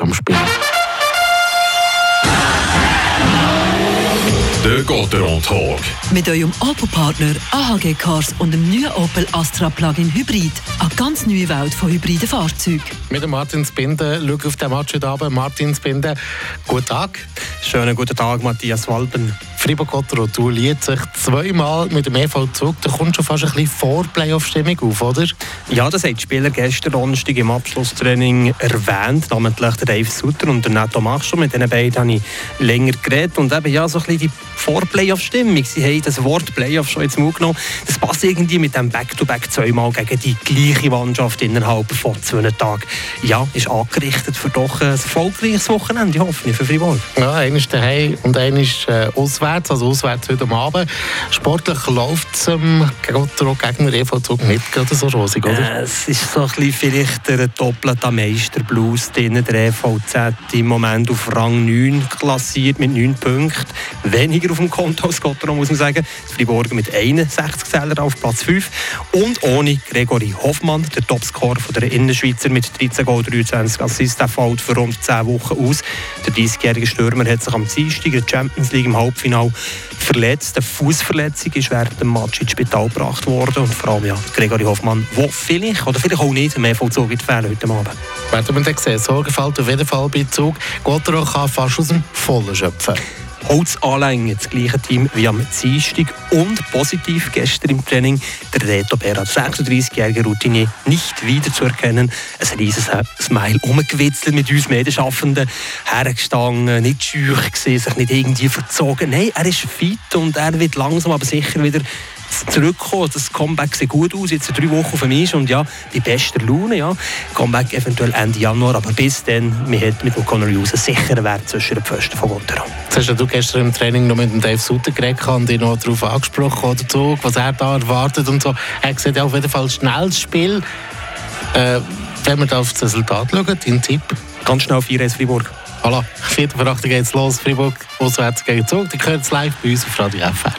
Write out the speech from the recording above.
am Spielen. Der Gotteron Talk. Mit eurem Opel-Partner AHG Cars und dem neuen Opel Astra Plug-in Hybrid. Eine ganz neue Welt von hybriden Fahrzeugen. Mit dem Martin Spinde schaue auf den Match heute Abend. Martin Spinde, guten Tag. Schönen guten Tag, Matthias Walben. Fribourg-Gottero, du liest sich zweimal mit dem EV zurück. Da kommt schon fast ein bisschen Vor-Playoff-Stimmung auf, oder? Ja, das haben die Spieler gestern Donnerstag im Abschlusstraining erwähnt, namentlich der Dave Sutter und der Netto Machscher. Mit diesen beiden habe ich länger geredet. Und eben ja, so ein bisschen die Vor-Playoff-Stimmung. Sie haben das Wort Playoff schon ins Mund genommen. Das passt irgendwie mit dem Back-to-Back zweimal gegen die gleiche Mannschaft innerhalb von zwei Tagen. Ja, ist angerichtet für doch ein erfolgreiches Wochenende, hoffe ich, für Fribourg. Ja, einer ist daheim und einer ist äh, auswärts, also auswärts heute Abend. Sportlich läuft es ähm, gegen den EV Zug nicht gerade so rosig, oder? Äh, es ist so ein bisschen vielleicht der doppelte Meisterblues drin. Der EVZ im Moment auf Rang 9 klassiert mit 9 Punkten. Weniger auf dem Konto als Gottero, muss man sagen. Fribourg mit 61 Zählern auf Platz 5. Und ohne Gregory Hoffmann, der Topscorer der Innerschweizer mit 13 Goal, 23 Assists, der fällt für rund 10 Wochen aus. Der 30-jährige Stürmer hat sich am Dienstag in der Champions League im Halbfinale verletzt. Eine Fußverletzung ist während dem Match ins Spital gebracht worden. Und vor allem ja, Gregory Hoffmann, der vielleicht oder vielleicht auch nicht mehr Vollzug wird fehlen heute Abend. Werden wir dann sehen. Sorgenfalt auf jeden Fall bei Zug. Gottero kann fast aus dem Vollen schöpfen. Holzanlänge, das gleiche Team wie am Dienstag und positiv gestern im Training der Reto Berra, 36-jährige Routinier, nicht wiederzuerkennen. Ein riesiges Smile umgewitzelt mit uns Medienschaffenden, hergestanden, nicht schüch gesehen, sich nicht irgendwie verzogen. Nein, er ist fit und er wird langsam aber sicher wieder zurückkommen. Das Comeback sieht gut aus, jetzt drei Wochen für mich und ja, die beste Laune. Ja. Comeback eventuell Ende Januar, aber bis dann, wir hat mit dem Conor Hughes einen sicheren Wert zwischen den Pfosten von Gottero. Jetzt hast du gestern im Training noch mit dem Dave Sutter geredet und dich noch darauf angesprochen, dazu, was er da erwartet und so. Er sieht ja auf jeden Fall schnelles Spiel. Äh, wenn wir da auf das Resultat schauen, dein Tipp? Ganz schnell 4 1 Fribourg. Voilà, vierte Verachtung geht's los. Fribourg auswärts gegen Zug. Die gehört live bei uns auf Radio FR.